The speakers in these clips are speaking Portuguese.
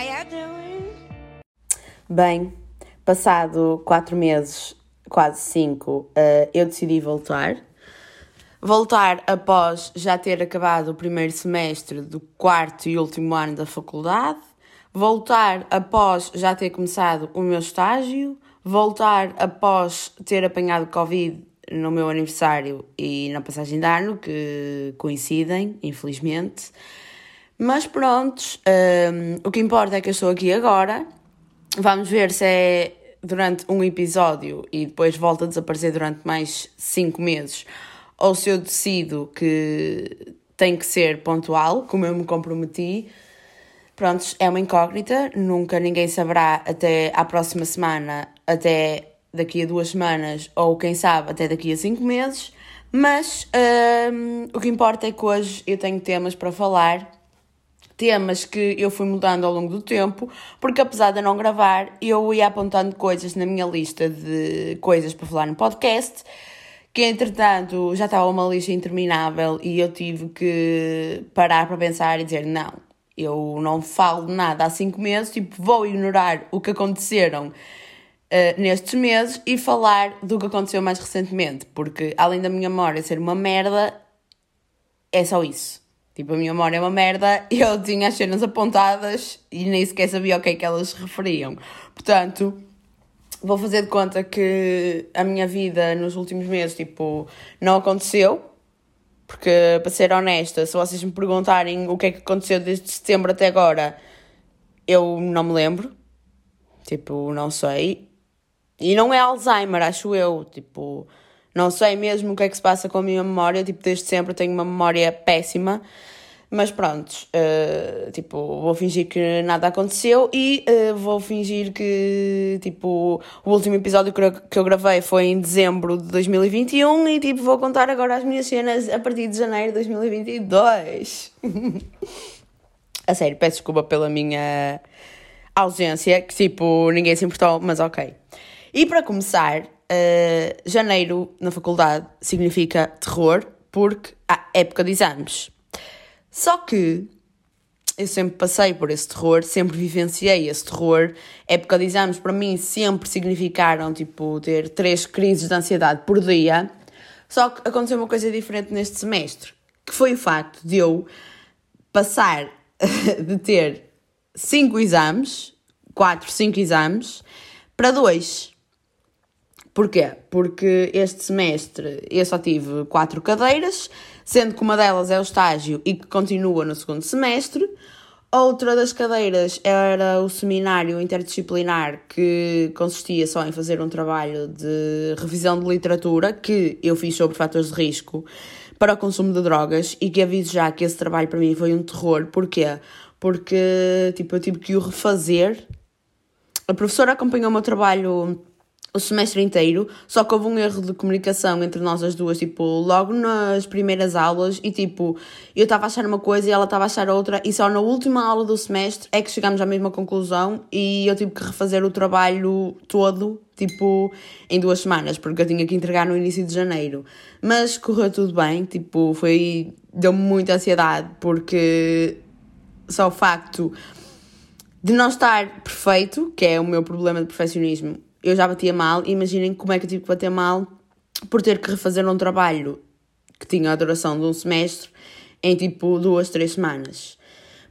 How doing? Bem, passado quatro meses, quase cinco, uh, eu decidi voltar. Voltar após já ter acabado o primeiro semestre do quarto e último ano da faculdade. Voltar após já ter começado o meu estágio. Voltar após ter apanhado Covid no meu aniversário e na passagem de ano, que coincidem, infelizmente. Mas pronto, um, o que importa é que eu estou aqui agora. Vamos ver se é durante um episódio e depois volta a desaparecer durante mais cinco meses, ou se eu decido que tem que ser pontual, como eu me comprometi. Prontos, é uma incógnita, nunca ninguém saberá até à próxima semana, até daqui a duas semanas ou quem sabe até daqui a cinco meses. Mas um, o que importa é que hoje eu tenho temas para falar, temas que eu fui mudando ao longo do tempo, porque apesar de não gravar, eu ia apontando coisas na minha lista de coisas para falar no podcast, que entretanto já estava uma lista interminável e eu tive que parar para pensar e dizer: não, eu não falo nada há cinco meses, tipo, vou ignorar o que aconteceram uh, nestes meses e falar do que aconteceu mais recentemente, porque além da minha memória ser uma merda, é só isso. Tipo, a minha memória é uma merda eu tinha as cenas apontadas e nem sequer sabia o que é que elas referiam. Portanto, vou fazer de conta que a minha vida nos últimos meses, tipo, não aconteceu. Porque, para ser honesta, se vocês me perguntarem o que é que aconteceu desde setembro até agora, eu não me lembro. Tipo, não sei. E não é Alzheimer, acho eu. Tipo, não sei mesmo o que é que se passa com a minha memória. Tipo, desde sempre tenho uma memória péssima. Mas pronto, uh, tipo, vou fingir que nada aconteceu e uh, vou fingir que, tipo, o último episódio que eu gravei foi em dezembro de 2021 e, tipo, vou contar agora as minhas cenas a partir de janeiro de 2022. a sério, peço desculpa pela minha ausência, que, tipo, ninguém se importou, mas ok. E para começar, uh, janeiro na faculdade significa terror, porque há época de exames. Só que eu sempre passei por esse terror, sempre vivenciei esse terror. Época de exames para mim sempre significaram tipo ter três crises de ansiedade por dia. Só que aconteceu uma coisa diferente neste semestre, que foi o facto de eu passar de ter cinco exames, quatro, cinco exames, para dois. Porquê? Porque este semestre eu só tive quatro cadeiras, sendo que uma delas é o estágio e que continua no segundo semestre. Outra das cadeiras era o seminário interdisciplinar, que consistia só em fazer um trabalho de revisão de literatura, que eu fiz sobre fatores de risco para o consumo de drogas, e que aviso já que esse trabalho para mim foi um terror. Porquê? Porque tipo, eu tive que o refazer. A professora acompanhou o meu trabalho o semestre inteiro, só que houve um erro de comunicação entre nós as duas, tipo, logo nas primeiras aulas, e tipo, eu estava a achar uma coisa e ela estava a achar outra, e só na última aula do semestre é que chegámos à mesma conclusão e eu tive que refazer o trabalho todo, tipo, em duas semanas, porque eu tinha que entregar no início de janeiro. Mas correu tudo bem, tipo, foi. deu-me muita ansiedade, porque só o facto de não estar perfeito, que é o meu problema de perfeccionismo eu já batia mal, imaginem como é que eu tive que bater mal por ter que refazer um trabalho que tinha a duração de um semestre em tipo duas, três semanas.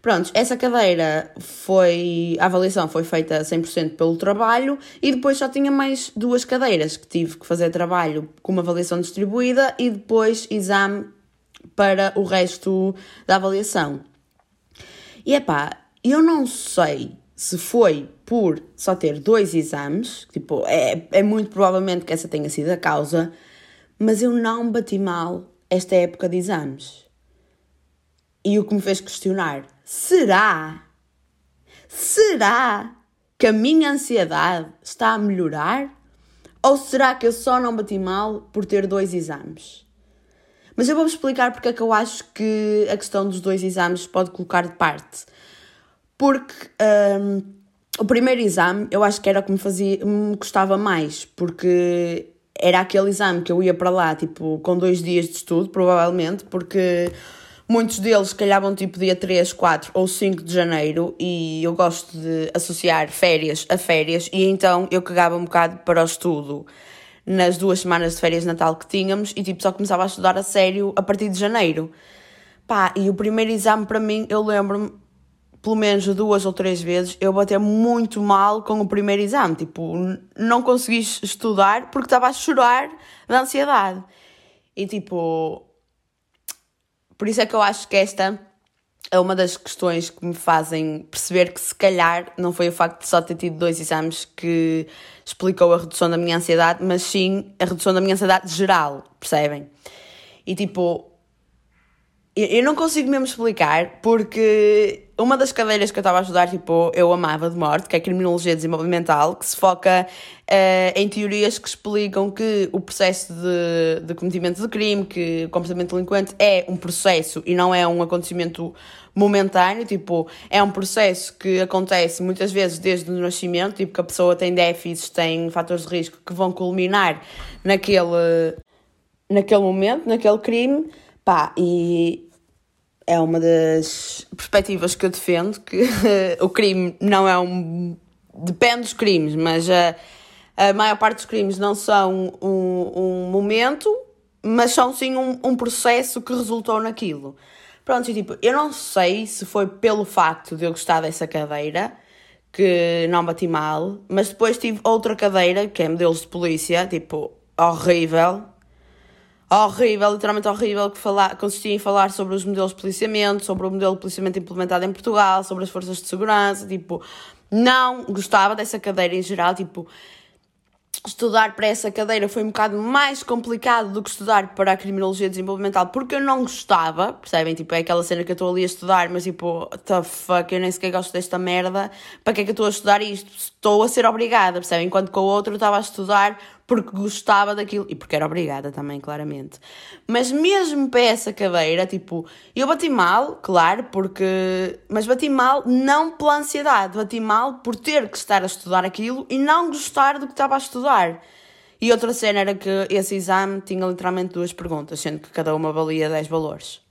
Prontos, essa cadeira foi. A avaliação foi feita 100% pelo trabalho e depois só tinha mais duas cadeiras que tive que fazer trabalho com uma avaliação distribuída e depois exame para o resto da avaliação. E é pá, eu não sei se foi por só ter dois exames, tipo, é, é muito provavelmente que essa tenha sido a causa, mas eu não bati mal esta época de exames. E o que me fez questionar: será? Será que a minha ansiedade está a melhorar? Ou será que eu só não bati mal por ter dois exames? Mas eu vou-vos explicar porque é que eu acho que a questão dos dois exames pode colocar de parte porque um, o primeiro exame eu acho que era o que me fazia, me gostava mais, porque era aquele exame que eu ia para lá, tipo, com dois dias de estudo, provavelmente, porque Muitos deles calhavam tipo dia 3, 4 ou 5 de janeiro e eu gosto de associar férias a férias e então eu cagava um bocado para o estudo nas duas semanas de férias de Natal que tínhamos e tipo só começava a estudar a sério a partir de janeiro. Pá, e o primeiro exame para mim, eu lembro-me pelo menos duas ou três vezes eu bater muito mal com o primeiro exame, tipo, não consegui estudar porque estava a chorar de ansiedade. E tipo, por isso é que eu acho que esta é uma das questões que me fazem perceber que se calhar não foi o facto de só ter tido dois exames que explicou a redução da minha ansiedade, mas sim a redução da minha ansiedade geral, percebem? E tipo, eu não consigo mesmo explicar porque uma das cadeiras que eu estava a estudar, tipo, eu amava de morte, que é Criminologia Desenvolvimental, que se foca uh, em teorias que explicam que o processo de, de cometimento de crime, que o comportamento delinquente é um processo e não é um acontecimento momentâneo, tipo, é um processo que acontece muitas vezes desde o nascimento, tipo, que a pessoa tem déficits, tem fatores de risco que vão culminar naquele, naquele momento, naquele crime, pá, e é uma das perspectivas que eu defendo, que o crime não é um. Depende dos crimes, mas a, a maior parte dos crimes não são um, um momento, mas são sim um, um processo que resultou naquilo. Pronto, e, tipo, eu não sei se foi pelo facto de eu gostar dessa cadeira que não bati mal, mas depois tive outra cadeira, que é modelos de polícia, tipo, horrível, horrível, literalmente horrível, que fala, consistia em falar sobre os modelos de policiamento, sobre o modelo de policiamento implementado em Portugal, sobre as forças de segurança, tipo, não gostava dessa cadeira em geral, tipo, estudar para essa cadeira foi um bocado mais complicado do que estudar para a criminologia desenvolvimental, porque eu não gostava, percebem? Tipo, é aquela cena que eu estou ali a estudar, mas tipo, the fuck, eu nem sequer gosto desta merda, para que é que eu estou a estudar isto? Estou a ser obrigada, percebem? Enquanto com o outro eu estava a estudar porque gostava daquilo e porque era obrigada também, claramente. Mas mesmo para essa cadeira, tipo, eu bati mal, claro, porque. Mas bati mal não pela ansiedade, bati mal por ter que estar a estudar aquilo e não gostar do que estava a estudar. E outra cena era que esse exame tinha literalmente duas perguntas, sendo que cada uma valia 10 valores.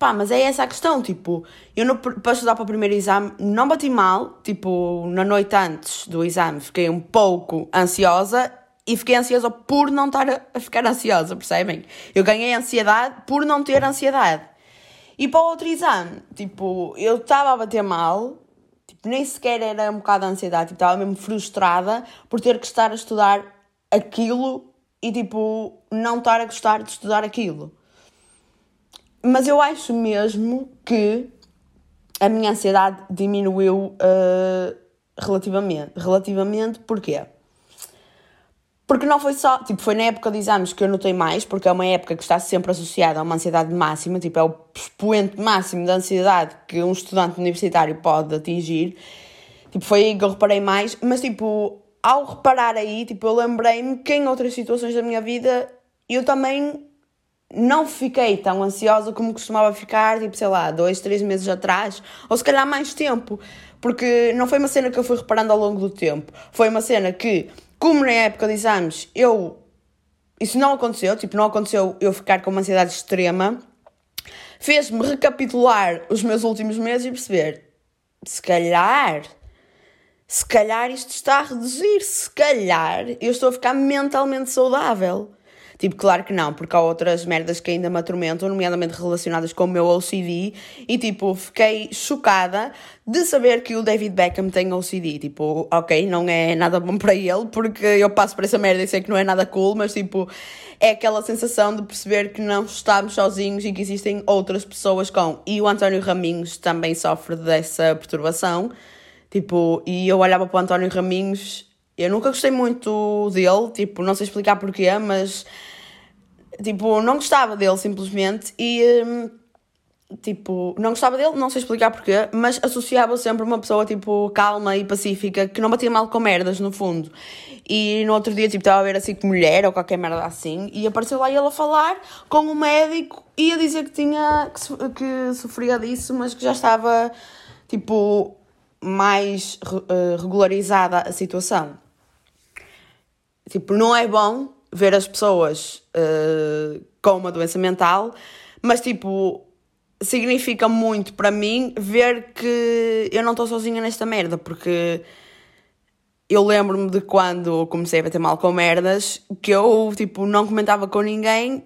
Pá, mas é essa a questão, tipo, eu não, para estudar para o primeiro exame não bati mal, tipo, na noite antes do exame fiquei um pouco ansiosa e fiquei ansiosa por não estar a, a ficar ansiosa, percebem? Eu ganhei ansiedade por não ter ansiedade. E para o outro exame, tipo, eu estava a bater mal, tipo, nem sequer era um bocado de ansiedade, tipo, estava mesmo frustrada por ter que estar a estudar aquilo e, tipo, não estar a gostar de estudar aquilo. Mas eu acho mesmo que a minha ansiedade diminuiu uh, relativamente. Relativamente, porquê? Porque não foi só, tipo, foi na época de exames que eu notei mais, porque é uma época que está sempre associada a uma ansiedade máxima, tipo, é o expoente máximo da ansiedade que um estudante universitário pode atingir. Tipo, foi aí que eu reparei mais, mas, tipo, ao reparar aí, tipo, eu lembrei-me que em outras situações da minha vida eu também não fiquei tão ansiosa como costumava ficar, tipo, sei lá, dois, três meses atrás, ou se calhar mais tempo, porque não foi uma cena que eu fui reparando ao longo do tempo, foi uma cena que, como na época de exames, eu. Isso não aconteceu, tipo, não aconteceu eu ficar com uma ansiedade extrema, fez-me recapitular os meus últimos meses e perceber, se calhar. Se calhar isto está a reduzir, se calhar eu estou a ficar mentalmente saudável. Tipo, claro que não, porque há outras merdas que ainda me atormentam, nomeadamente relacionadas com o meu OCD, e tipo, fiquei chocada de saber que o David Beckham tem OCD. Tipo, ok, não é nada bom para ele, porque eu passo por essa merda e sei que não é nada cool, mas tipo, é aquela sensação de perceber que não estamos sozinhos e que existem outras pessoas com. E o António Raminhos também sofre dessa perturbação. Tipo, e eu olhava para o António Raminhos, eu nunca gostei muito dele, tipo, não sei explicar porquê, mas Tipo, não gostava dele simplesmente e. Hum, tipo, não gostava dele, não sei explicar porquê, mas associava sempre uma pessoa, tipo, calma e pacífica, que não batia mal com merdas, no fundo. E no outro dia, tipo, estava a ver assim com mulher ou qualquer merda assim, e apareceu lá ele a falar com um médico e a dizer que tinha, que, que sofria disso, mas que já estava, tipo, mais uh, regularizada a situação. Tipo, não é bom ver as pessoas uh, com uma doença mental, mas tipo, significa muito para mim ver que eu não estou sozinha nesta merda, porque eu lembro-me de quando comecei a bater mal com merdas que eu tipo não comentava com ninguém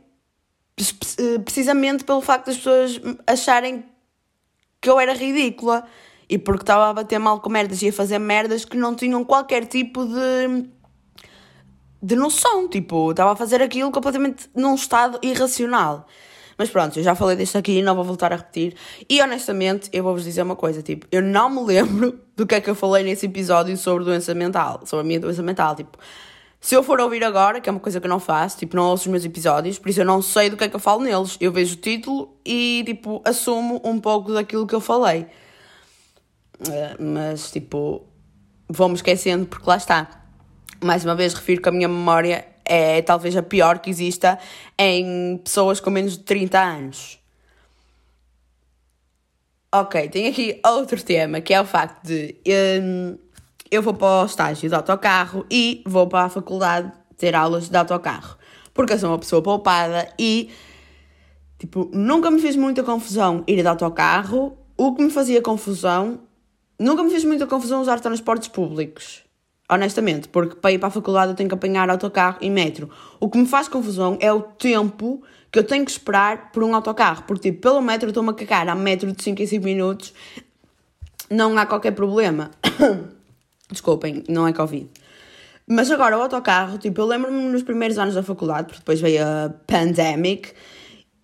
precisamente pelo facto das pessoas acharem que eu era ridícula e porque estava a bater mal com merdas e a fazer merdas que não tinham qualquer tipo de de noção, tipo, estava a fazer aquilo completamente num estado irracional. Mas pronto, eu já falei disto aqui e não vou voltar a repetir. E honestamente, eu vou-vos dizer uma coisa, tipo, eu não me lembro do que é que eu falei nesse episódio sobre doença mental, sobre a minha doença mental, tipo, se eu for ouvir agora, que é uma coisa que eu não faço, tipo, não ouço os meus episódios, por isso eu não sei do que é que eu falo neles. Eu vejo o título e, tipo, assumo um pouco daquilo que eu falei. Uh, mas, tipo, vou-me esquecendo porque lá está mais uma vez refiro que a minha memória é talvez a pior que exista em pessoas com menos de 30 anos. Ok, tenho aqui outro tema que é o facto de um, eu vou para o estágio de autocarro e vou para a faculdade ter aulas de autocarro. Porque eu sou uma pessoa poupada e tipo, nunca me fez muita confusão ir de autocarro. O que me fazia confusão, nunca me fez muita confusão usar transportes públicos honestamente, porque para ir para a faculdade eu tenho que apanhar autocarro e metro. O que me faz confusão é o tempo que eu tenho que esperar por um autocarro, porque tipo, pelo metro estou-me a cagar, há metro de 5 em 5 minutos, não há qualquer problema. Desculpem, não é Covid. Mas agora o autocarro, tipo, eu lembro-me nos primeiros anos da faculdade, porque depois veio a pandemic,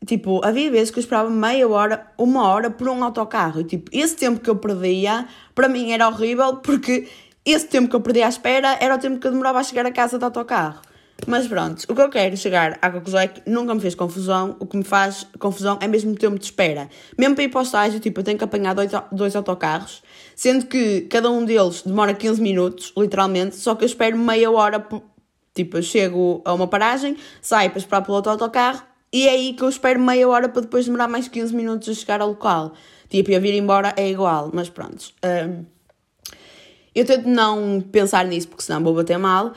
tipo, havia vezes que eu esperava meia hora, uma hora por um autocarro. E tipo, esse tempo que eu perdia, para mim era horrível, porque esse tempo que eu perdi à espera era o tempo que eu demorava a chegar a casa de autocarro. Mas pronto, o que eu quero chegar à conclusão é que nunca me fez confusão. O que me faz confusão é mesmo o tempo de espera. Mesmo para ir para o estágio, tipo, eu tenho que apanhar dois, dois autocarros, sendo que cada um deles demora 15 minutos, literalmente, só que eu espero meia hora. Tipo, eu chego a uma paragem, saio para esperar pelo outro autocarro e é aí que eu espero meia hora para depois demorar mais 15 minutos a chegar ao local. Tipo, a vir embora é igual, mas pronto. Um, eu tento não pensar nisso porque senão vou bater mal,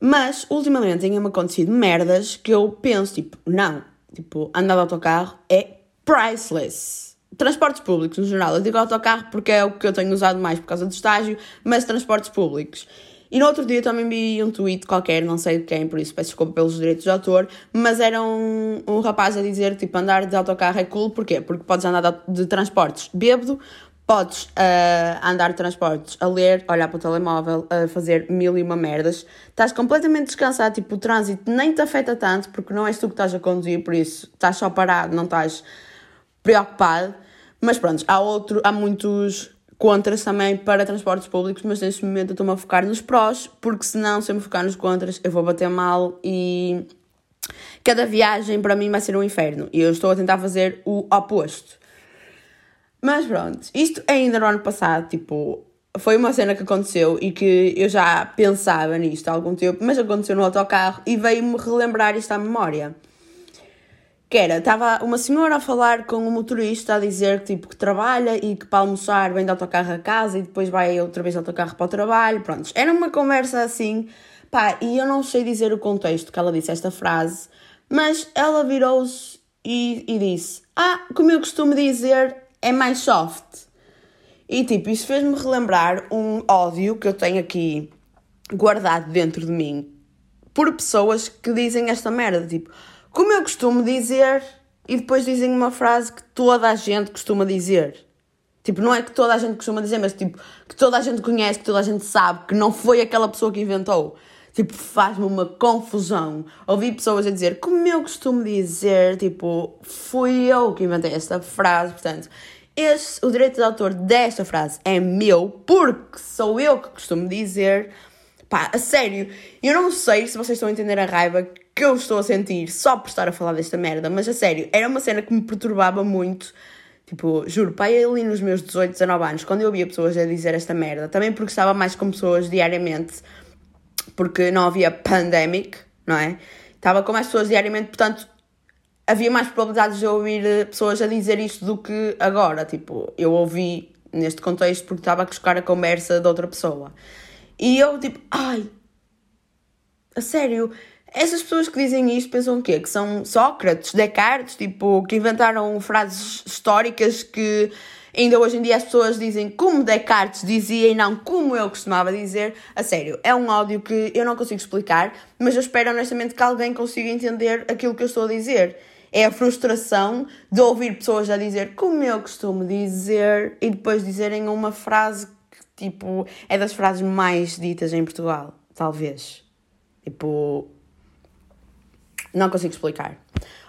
mas ultimamente têm-me acontecido merdas que eu penso, tipo, não, tipo, andar de autocarro é priceless. Transportes públicos, no geral, eu digo autocarro porque é o que eu tenho usado mais por causa do estágio, mas transportes públicos. E no outro dia também vi um tweet qualquer, não sei de quem, por isso peço desculpa pelos direitos de autor, mas era um, um rapaz a dizer, tipo, andar de autocarro é cool, porquê? Porque podes andar de, transportes bêbado, Podes uh, andar de transportes, a ler, olhar para o telemóvel, a fazer mil e uma merdas. Estás completamente descansado, tipo, o trânsito nem te afeta tanto, porque não és tu que estás a conduzir, por isso estás só parado, não estás preocupado. Mas pronto, há, outro, há muitos contras também para transportes públicos, mas neste momento eu estou-me a focar nos prós, porque senão, se eu me focar nos contras, eu vou bater mal e cada viagem para mim vai ser um inferno. E eu estou a tentar fazer o oposto. Mas pronto, isto ainda no ano passado, tipo, foi uma cena que aconteceu e que eu já pensava nisto há algum tempo, mas aconteceu no autocarro e veio-me relembrar isto à memória. Que era, estava uma senhora a falar com um motorista a dizer que, tipo, que trabalha e que para almoçar vem de autocarro a casa e depois vai outra vez de autocarro para o trabalho, pronto. Era uma conversa assim, pá, e eu não sei dizer o contexto que ela disse esta frase, mas ela virou-se e, e disse, ah, como eu costumo dizer, é mais soft. E tipo, isso fez-me relembrar um ódio que eu tenho aqui guardado dentro de mim por pessoas que dizem esta merda. Tipo, como eu costumo dizer, e depois dizem uma frase que toda a gente costuma dizer. Tipo, não é que toda a gente costuma dizer, mas tipo, que toda a gente conhece, que toda a gente sabe, que não foi aquela pessoa que inventou. Tipo, faz-me uma confusão. Ouvi pessoas a dizer, como eu costumo dizer, tipo, fui eu que inventei esta frase, portanto, este, o direito de autor desta frase é meu, porque sou eu que costumo dizer. Pá, a sério, eu não sei se vocês estão a entender a raiva que eu estou a sentir só por estar a falar desta merda, mas a sério, era uma cena que me perturbava muito. Tipo, juro, pai, ali nos meus 18, 19 anos, quando eu via pessoas a dizer esta merda, também porque estava mais com pessoas diariamente porque não havia pandemic, não é? Estava com mais pessoas diariamente, portanto havia mais probabilidades de eu ouvir eh, pessoas a dizer isto do que agora. Tipo, eu ouvi neste contexto porque estava a buscar a conversa de outra pessoa. E eu, tipo, ai, a sério, essas pessoas que dizem isto pensam o quê? Que são Sócrates, Descartes, tipo, que inventaram frases históricas que ainda hoje em dia as pessoas dizem como Descartes dizia e não como eu costumava dizer. A sério, é um áudio que eu não consigo explicar, mas eu espero honestamente que alguém consiga entender aquilo que eu estou a dizer. É a frustração de ouvir pessoas a dizer como eu costumo dizer e depois dizerem uma frase que, tipo, é das frases mais ditas em Portugal, talvez. Tipo, não consigo explicar.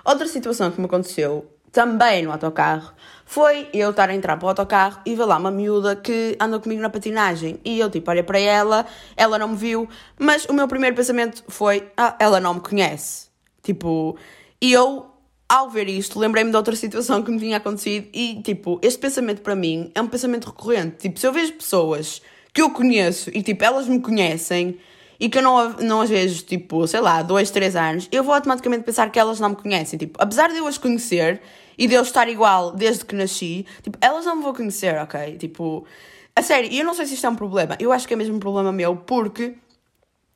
Outra situação que me aconteceu também no autocarro foi eu estar a entrar para o autocarro e ver lá uma miúda que anda comigo na patinagem. E eu, tipo, olhei para ela, ela não me viu, mas o meu primeiro pensamento foi: ah, ela não me conhece. Tipo, e eu, ao ver isto, lembrei-me de outra situação que me tinha acontecido e, tipo, este pensamento para mim é um pensamento recorrente. Tipo, se eu vejo pessoas que eu conheço e, tipo, elas me conhecem e que eu não, não as vejo, tipo, sei lá, dois, três anos, eu vou automaticamente pensar que elas não me conhecem. Tipo, apesar de eu as conhecer e de eu estar igual desde que nasci, tipo, elas não me vão conhecer, ok? Tipo, a sério, eu não sei se isto é um problema, eu acho que é mesmo um problema meu, porque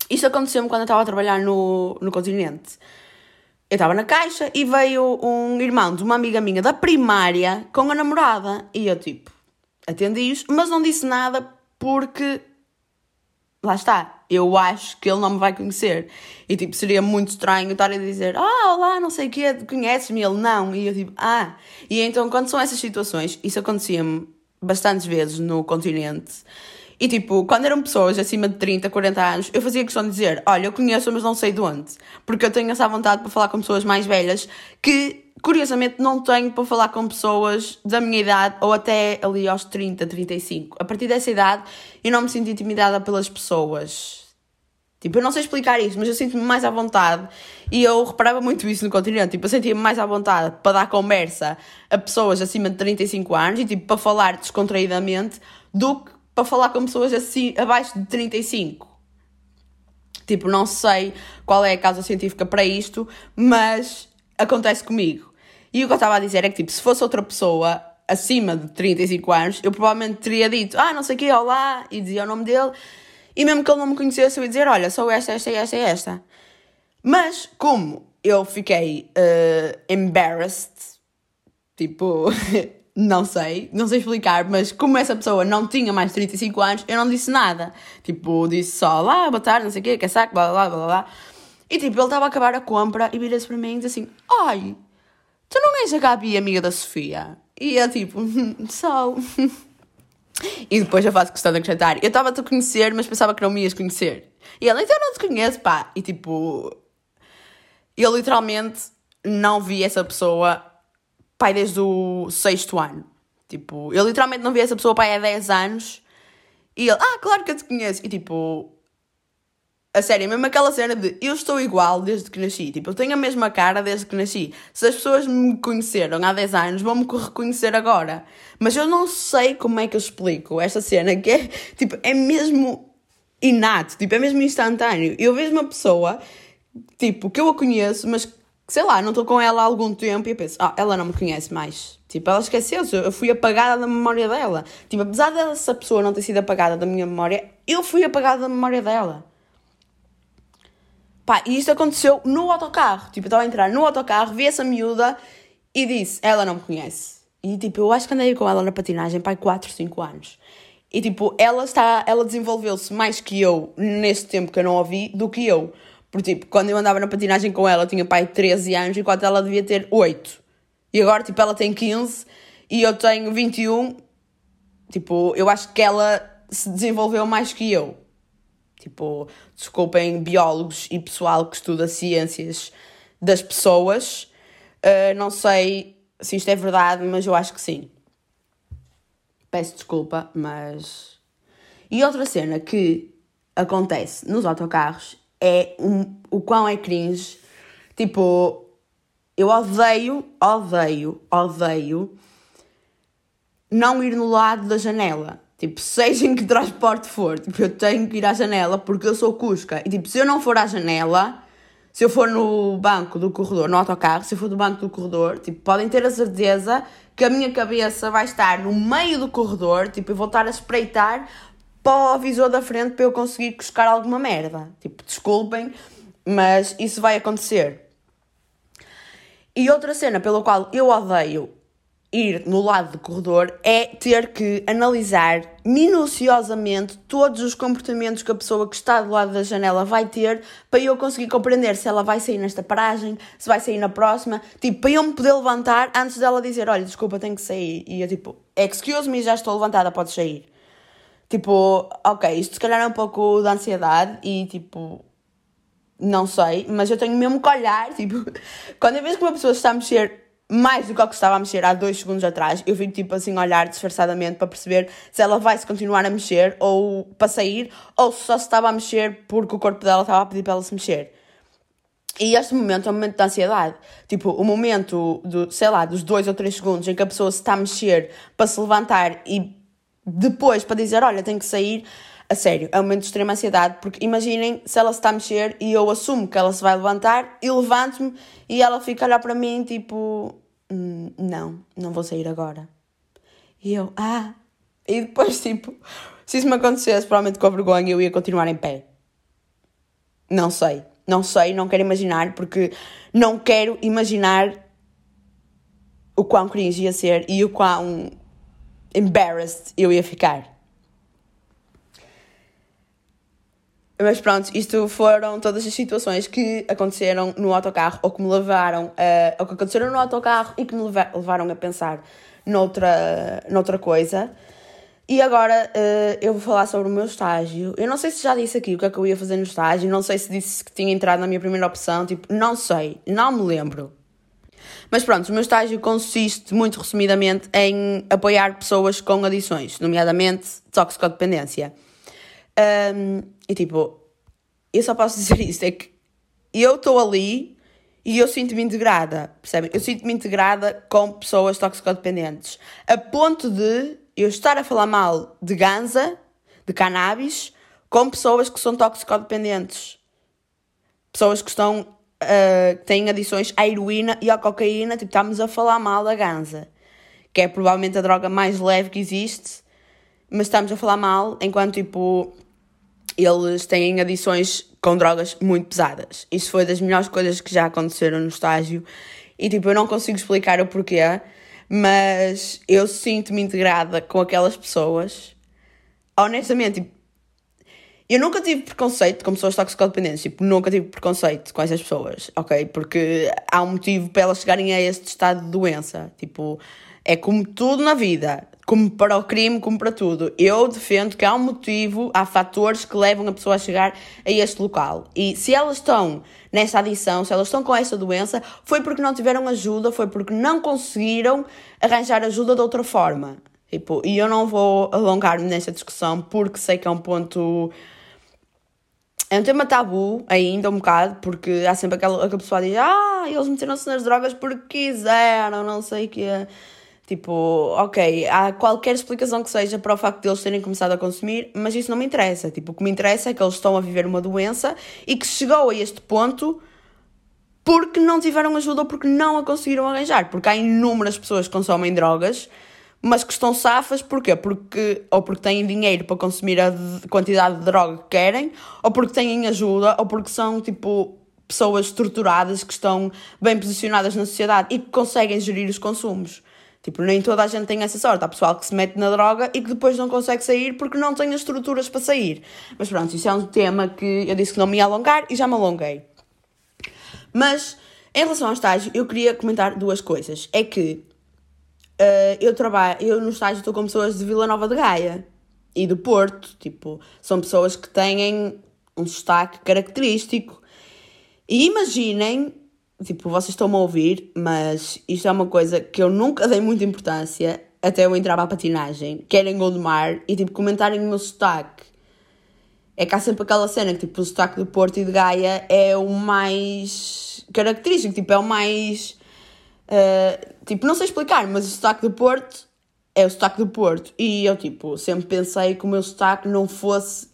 isto aconteceu-me quando eu estava a trabalhar no, no continente. Eu estava na caixa e veio um irmão de uma amiga minha da primária com a namorada. E eu, tipo, atendi-os, mas não disse nada porque. Lá está, eu acho que ele não me vai conhecer. E tipo, seria muito estranho estar a dizer, ah, olá, não sei o quê, conheces-me? Ele não. E eu tipo, ah. E então, quando são essas situações, isso acontecia-me bastantes vezes no continente. E tipo, quando eram pessoas acima de 30, 40 anos, eu fazia questão de dizer: Olha, eu conheço, mas não sei de onde. Porque eu tenho essa vontade para falar com pessoas mais velhas que, curiosamente, não tenho para falar com pessoas da minha idade ou até ali aos 30, 35. A partir dessa idade, eu não me sinto intimidada pelas pessoas. Tipo, eu não sei explicar isso, mas eu sinto-me mais à vontade. E eu reparava muito isso no continente. Tipo, eu sentia-me mais à vontade para dar conversa a pessoas acima de 35 anos e, tipo, para falar descontraídamente do que para falar com pessoas assim, abaixo de 35. Tipo, não sei qual é a causa científica para isto, mas acontece comigo. E o que eu estava a dizer é que, tipo, se fosse outra pessoa acima de 35 anos, eu provavelmente teria dito, ah, não sei o quê, olá, e dizia o nome dele e mesmo que ele não me conhecesse, eu ia dizer: Olha, sou esta, esta, esta esta. Mas, como eu fiquei uh, embarrassed, tipo, não sei, não sei explicar, mas como essa pessoa não tinha mais de 35 anos, eu não disse nada. Tipo, disse só: Lá, boa tarde, não sei o quê, que saco, blá blá blá blá. E tipo, ele estava a acabar a compra e vira-se para mim e diz assim: Ai, tu não és a Gabi, amiga da Sofia? E eu tipo: Sou. E depois eu faço questão de acrescentar. Eu estava-te a conhecer, mas pensava que não me ias conhecer. E ela, então não te conheço, pá. E tipo, eu literalmente não vi essa pessoa, pai, desde o sexto ano. Tipo, eu literalmente não vi essa pessoa, pai, há 10 anos. E ele, ah, claro que eu te conheço. E tipo, a sério, mesmo aquela cena de eu estou igual desde que nasci. Tipo, eu tenho a mesma cara desde que nasci. Se as pessoas me conheceram há 10 anos, vão-me reconhecer agora. Mas eu não sei como é que eu explico esta cena que é, tipo, é mesmo inato, tipo, é mesmo instantâneo. Eu vejo uma pessoa, tipo, que eu a conheço, mas sei lá, não estou com ela há algum tempo e eu penso, ah, ela não me conhece mais. Tipo, ela esqueceu-se, eu fui apagada da memória dela. Tipo, apesar dessa pessoa não ter sido apagada da minha memória, eu fui apagada da memória dela. Pá, e isto aconteceu no autocarro. Tipo, eu estava a entrar no autocarro, vi essa miúda e disse: Ela não me conhece. E tipo, eu acho que andei com ela na patinagem, pai, 4, 5 anos. E tipo, ela está, ela desenvolveu-se mais que eu nesse tempo que eu não ouvi do que eu. Porque tipo, quando eu andava na patinagem com ela, eu tinha pai 13 anos, enquanto ela devia ter 8. E agora, tipo, ela tem 15 e eu tenho 21. Tipo, eu acho que ela se desenvolveu mais que eu. Tipo, desculpem biólogos e pessoal que estuda ciências das pessoas. Uh, não sei se isto é verdade, mas eu acho que sim. Peço desculpa, mas. E outra cena que acontece nos autocarros é um, o quão é cringe. Tipo, eu odeio, odeio, odeio não ir no lado da janela. Tipo, seja em que transporte for, tipo, eu tenho que ir à janela porque eu sou cusca. E tipo, se eu não for à janela, se eu for no banco do corredor, no autocarro, se eu for do banco do corredor, tipo, podem ter a certeza que a minha cabeça vai estar no meio do corredor, tipo, eu vou estar a espreitar para o visor da frente para eu conseguir buscar alguma merda. Tipo, desculpem, mas isso vai acontecer. E outra cena pela qual eu odeio ir no lado do corredor é ter que analisar minuciosamente todos os comportamentos que a pessoa que está do lado da janela vai ter para eu conseguir compreender se ela vai sair nesta paragem, se vai sair na próxima, tipo, para eu me poder levantar antes dela dizer, olha, desculpa, tenho que sair. E eu tipo, excuse me, já estou levantada, podes sair. Tipo, ok, isto se calhar é um pouco de ansiedade e tipo, não sei, mas eu tenho mesmo que olhar, tipo, quando eu vejo que uma pessoa está a mexer mais do que o que estava a mexer há dois segundos atrás, eu fico tipo assim olhar disfarçadamente para perceber se ela vai se continuar a mexer ou para sair, ou se só se estava a mexer porque o corpo dela estava a pedir para ela se mexer. E este momento é um momento de ansiedade. Tipo, o momento, do, sei lá, dos dois ou três segundos em que a pessoa se está a mexer para se levantar e depois para dizer, olha, tenho que sair, a sério, é um momento de extrema ansiedade, porque imaginem se ela se está a mexer e eu assumo que ela se vai levantar e levanto-me e ela fica a olhar para mim tipo, hum, não, não vou sair agora. E eu, ah, e depois tipo, se isso me acontecesse, provavelmente com a vergonha eu ia continuar em pé. Não sei, não sei, não quero imaginar, porque não quero imaginar o quão cringe ia ser e o quão embarrassed eu ia ficar. Mas pronto, isto foram todas as situações que aconteceram no autocarro ou que me levaram a. ou que aconteceram no autocarro e que me levaram a pensar noutra, noutra coisa. E agora uh, eu vou falar sobre o meu estágio. Eu não sei se já disse aqui o que é que eu ia fazer no estágio, não sei se disse que tinha entrado na minha primeira opção, tipo, não sei, não me lembro. Mas pronto, o meu estágio consiste, muito resumidamente, em apoiar pessoas com adições, nomeadamente toxicodependência. Um, e tipo, eu só posso dizer isto: é que eu estou ali e eu sinto-me integrada, percebem? Eu sinto-me integrada com pessoas toxicodependentes, a ponto de eu estar a falar mal de ganza, de cannabis, com pessoas que são toxicodependentes. Pessoas que estão uh, têm adições à heroína e à cocaína, tipo, estamos a falar mal da ganza, que é provavelmente a droga mais leve que existe, mas estamos a falar mal enquanto, tipo, eles têm adições com drogas muito pesadas. Isso foi das melhores coisas que já aconteceram no estágio. E tipo, eu não consigo explicar o porquê, mas eu sinto-me integrada com aquelas pessoas. Honestamente, tipo, eu nunca tive preconceito com pessoas toxicodependentes, tipo, nunca tive preconceito com essas pessoas, ok? Porque há um motivo para elas chegarem a este estado de doença. Tipo, é como tudo na vida, como para o crime, como para tudo. Eu defendo que há um motivo, há fatores que levam a pessoa a chegar a este local. E se elas estão nessa adição, se elas estão com essa doença, foi porque não tiveram ajuda, foi porque não conseguiram arranjar ajuda de outra forma. Tipo, e eu não vou alongar-me nessa discussão porque sei que é um ponto. É um tema tabu ainda, um bocado, porque há sempre aquela, aquela pessoa que diz: Ah, eles meteram-se nas drogas porque quiseram, não sei o quê. Tipo, ok, há qualquer explicação que seja para o facto de eles terem começado a consumir, mas isso não me interessa. Tipo, o que me interessa é que eles estão a viver uma doença e que chegou a este ponto porque não tiveram ajuda ou porque não a conseguiram arranjar. Porque há inúmeras pessoas que consomem drogas, mas que estão safas, porquê? Porque, ou porque têm dinheiro para consumir a quantidade de droga que querem, ou porque têm ajuda, ou porque são, tipo, pessoas estruturadas que estão bem posicionadas na sociedade e que conseguem gerir os consumos. Tipo, nem toda a gente tem essa sorte. Há pessoal que se mete na droga e que depois não consegue sair porque não tem as estruturas para sair. Mas pronto, isso é um tema que eu disse que não me ia alongar e já me alonguei. Mas, em relação ao estágio, eu queria comentar duas coisas. É que uh, eu trabalho, eu no estágio estou com pessoas de Vila Nova de Gaia e do Porto. Tipo, são pessoas que têm um destaque característico. E imaginem tipo, vocês estão-me a ouvir, mas isto é uma coisa que eu nunca dei muita importância até eu entrar para a patinagem, que era em Gondomar, e tipo, comentarem o meu sotaque. É que há sempre aquela cena que tipo, o sotaque do Porto e de Gaia é o mais característico, tipo, é o mais. Uh, tipo, não sei explicar, mas o sotaque do Porto é o sotaque do Porto. E eu, tipo, sempre pensei que o meu sotaque não fosse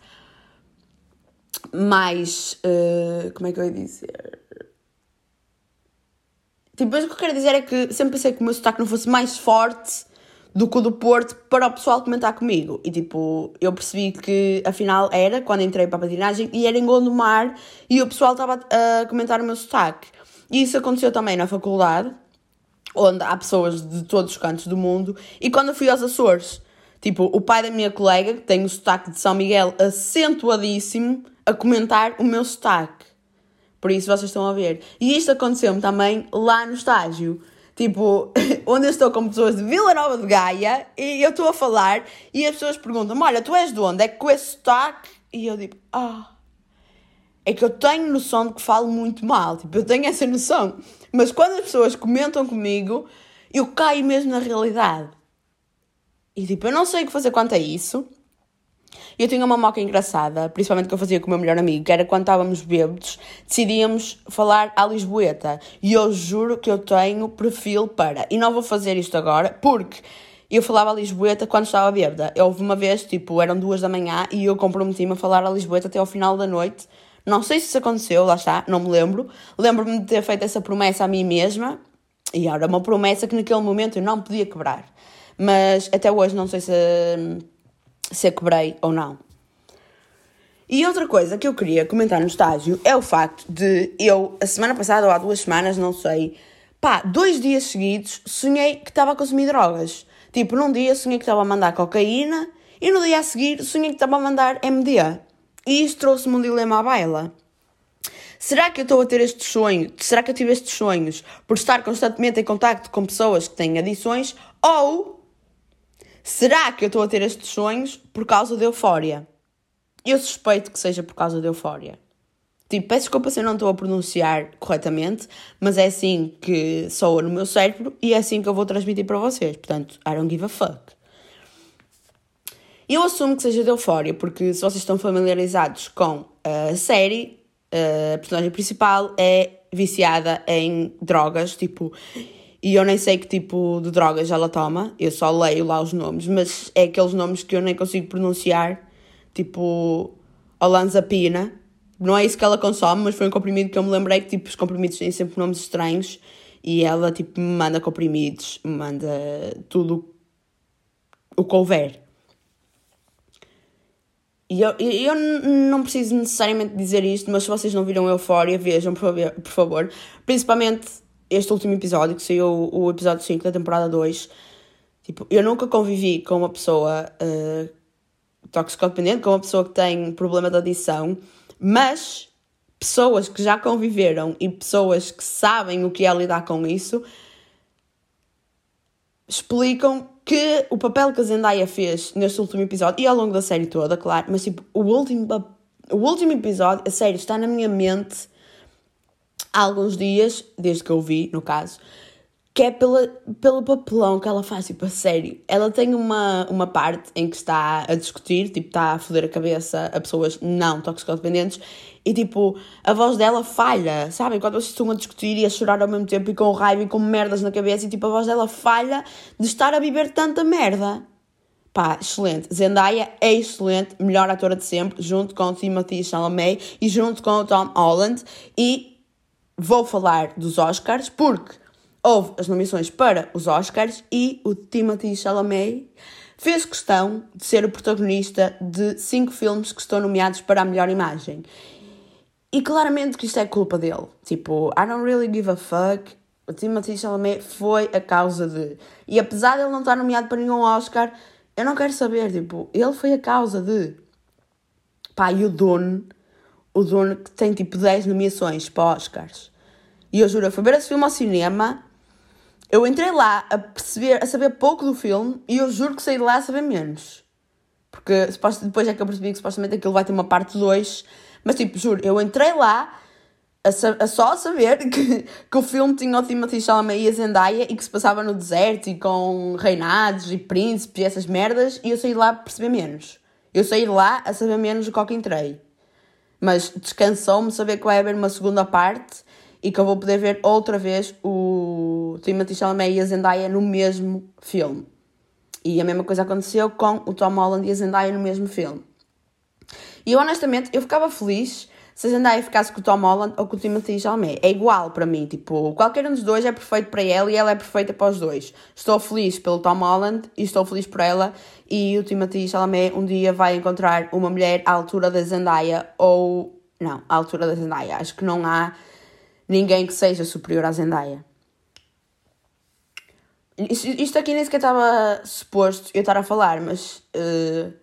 mais. Uh, como é que eu ia dizer? Tipo, mas o que eu quero dizer é que sempre pensei que o meu sotaque não fosse mais forte do que o do Porto para o pessoal comentar comigo. E tipo, eu percebi que afinal era quando entrei para a patinagem e era em Gondomar e o pessoal estava a comentar o meu sotaque. E isso aconteceu também na faculdade, onde há pessoas de todos os cantos do mundo, e quando eu fui aos Açores. Tipo, o pai da minha colega, que tem o sotaque de São Miguel acentuadíssimo, a comentar o meu sotaque. Por isso vocês estão a ver. E isto aconteceu-me também lá no estágio. Tipo, onde eu estou com pessoas de Vila Nova de Gaia e eu estou a falar e as pessoas perguntam-me: Olha, tu és de onde? É que com esse sotaque? E eu digo: Ah, é que eu tenho noção de que falo muito mal. Tipo, eu tenho essa noção. Mas quando as pessoas comentam comigo, eu caio mesmo na realidade. E tipo, eu não sei o que fazer quanto a isso. Eu tinha uma moca engraçada, principalmente que eu fazia com o meu melhor amigo, que era quando estávamos bêbados, decidíamos falar à Lisboeta. E eu juro que eu tenho perfil para. E não vou fazer isto agora, porque eu falava a Lisboeta quando estava bêbada. Houve uma vez, tipo, eram duas da manhã e eu comprometi-me a falar a Lisboeta até ao final da noite. Não sei se isso aconteceu, lá está, não me lembro. Lembro-me de ter feito essa promessa a mim mesma. E era uma promessa que naquele momento eu não podia quebrar. Mas até hoje não sei se, se a quebrei ou não. E outra coisa que eu queria comentar no estágio é o facto de eu, a semana passada ou há duas semanas, não sei, pá, dois dias seguidos sonhei que estava a consumir drogas. Tipo, num dia sonhei que estava a mandar cocaína e no dia a seguir sonhei que estava a mandar MDA. E isto trouxe-me um dilema à baila. Será que eu estou a ter estes sonhos? Será que eu tive estes sonhos por estar constantemente em contacto com pessoas que têm adições? Ou Será que eu estou a ter estes sonhos por causa de euforia? Eu suspeito que seja por causa de euforia. Tipo, peço desculpa se eu não estou a pronunciar corretamente, mas é assim que soa no meu cérebro e é assim que eu vou transmitir para vocês. Portanto, I don't give a fuck. Eu assumo que seja de euforia, porque se vocês estão familiarizados com a série, a personagem principal é viciada em drogas, tipo, e eu nem sei que tipo de drogas ela toma, eu só leio lá os nomes, mas é aqueles nomes que eu nem consigo pronunciar, tipo olanzapina. Não é isso que ela consome, mas foi um comprimido que eu me lembrei que tipo os comprimidos têm sempre nomes estranhos e ela tipo me manda comprimidos, me manda tudo o que houver. E eu, eu não preciso necessariamente dizer isto, mas se vocês não viram Euphoria, vejam. Por favor. Principalmente este último episódio, que saiu o episódio 5 da temporada 2, tipo, eu nunca convivi com uma pessoa uh, toxicodependente, com uma pessoa que tem problema de adição, mas pessoas que já conviveram e pessoas que sabem o que é lidar com isso explicam que o papel que a Zendaya fez neste último episódio e ao longo da série toda, claro, mas tipo, o último, o último episódio, a série está na minha mente há alguns dias, desde que eu vi, no caso, que é pela, pelo papelão que ela faz, tipo, a sério. Ela tem uma, uma parte em que está a discutir, tipo, está a foder a cabeça a pessoas não toxicodependentes e, tipo, a voz dela falha, sabem? Quando vocês estão a discutir e a chorar ao mesmo tempo e com raiva e com merdas na cabeça e, tipo, a voz dela falha de estar a viver tanta merda. Pá, excelente. Zendaya é excelente, melhor atora de sempre, junto com Timothy Chalamet e junto com o Tom Holland e vou falar dos Oscars porque houve as nomeações para os Oscars e o Timothy Chalamet fez questão de ser o protagonista de cinco filmes que estão nomeados para a melhor imagem. E claramente que isto é culpa dele. Tipo, I don't really give a fuck. O Timothy Chalamet foi a causa de. E apesar de ele não estar nomeado para nenhum Oscar, eu não quero saber. Tipo, ele foi a causa de. Pá, e o Dune o Dune que tem tipo 10 nomeações para Oscars. E eu juro, fui ver esse filme ao cinema, eu entrei lá a perceber, a saber pouco do filme e eu juro que saí de lá a saber menos. Porque depois é que eu percebi que supostamente aquilo vai ter uma parte 2. Mas tipo, juro, eu entrei lá a, a só saber que, que o filme tinha o Timothy Chalamet e a Zendaya e que se passava no deserto e com reinados e príncipes e essas merdas e eu saí de lá a perceber menos. Eu saí de lá a saber menos do que entrei. Mas descansou-me saber que vai haver uma segunda parte e que eu vou poder ver outra vez o Timothy Chalamet e a Zendaya no mesmo filme. E a mesma coisa aconteceu com o Tom Holland e a Zendaya no mesmo filme. E eu honestamente, eu ficava feliz se a Zendaya ficasse com o Tom Holland ou com o Timothée Chalamet. É igual para mim, tipo, qualquer um dos dois é perfeito para ela e ela é perfeita para os dois. Estou feliz pelo Tom Holland e estou feliz por ela e o Timothée Chalamet um dia vai encontrar uma mulher à altura da Zendaya ou... Não, à altura da Zendaya. Acho que não há ninguém que seja superior à Zendaya. Isto aqui nem sequer estava suposto eu estar a falar, mas... Uh,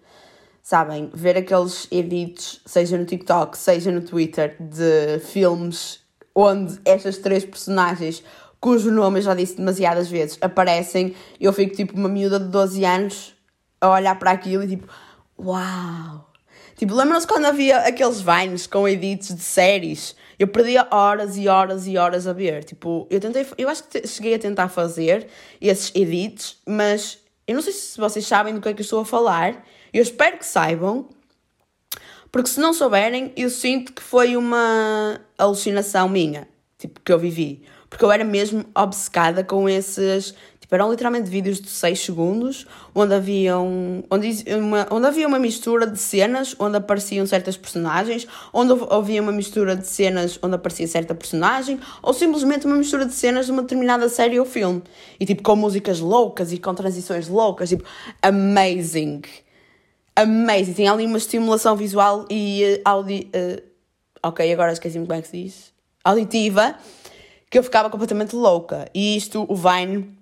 sabem, ver aqueles edits, seja no TikTok, seja no Twitter, de filmes onde estas três personagens, cujo nome eu já disse demasiadas vezes, aparecem, eu fico tipo uma miúda de 12 anos a olhar para aquilo e tipo, uau! Tipo, lembram-se quando havia aqueles vines com edits de séries? Eu perdia horas e horas e horas a ver. Tipo, eu tentei, eu acho que cheguei a tentar fazer esses edits, mas eu não sei se vocês sabem do que é que eu estou a falar. Eu espero que saibam, porque se não souberem, eu sinto que foi uma alucinação minha, tipo, que eu vivi. Porque eu era mesmo obcecada com esses. Tipo, eram literalmente vídeos de 6 segundos, onde havia, um, onde, uma, onde havia uma mistura de cenas onde apareciam certas personagens, onde havia uma mistura de cenas onde aparecia certa personagem, ou simplesmente uma mistura de cenas de uma determinada série ou filme. E tipo, com músicas loucas e com transições loucas, tipo, amazing amazing. Tem ali uma estimulação visual e uh, audi... Uh, ok, agora esqueci-me como é que se diz. Auditiva, que eu ficava completamente louca. E isto, o Vine,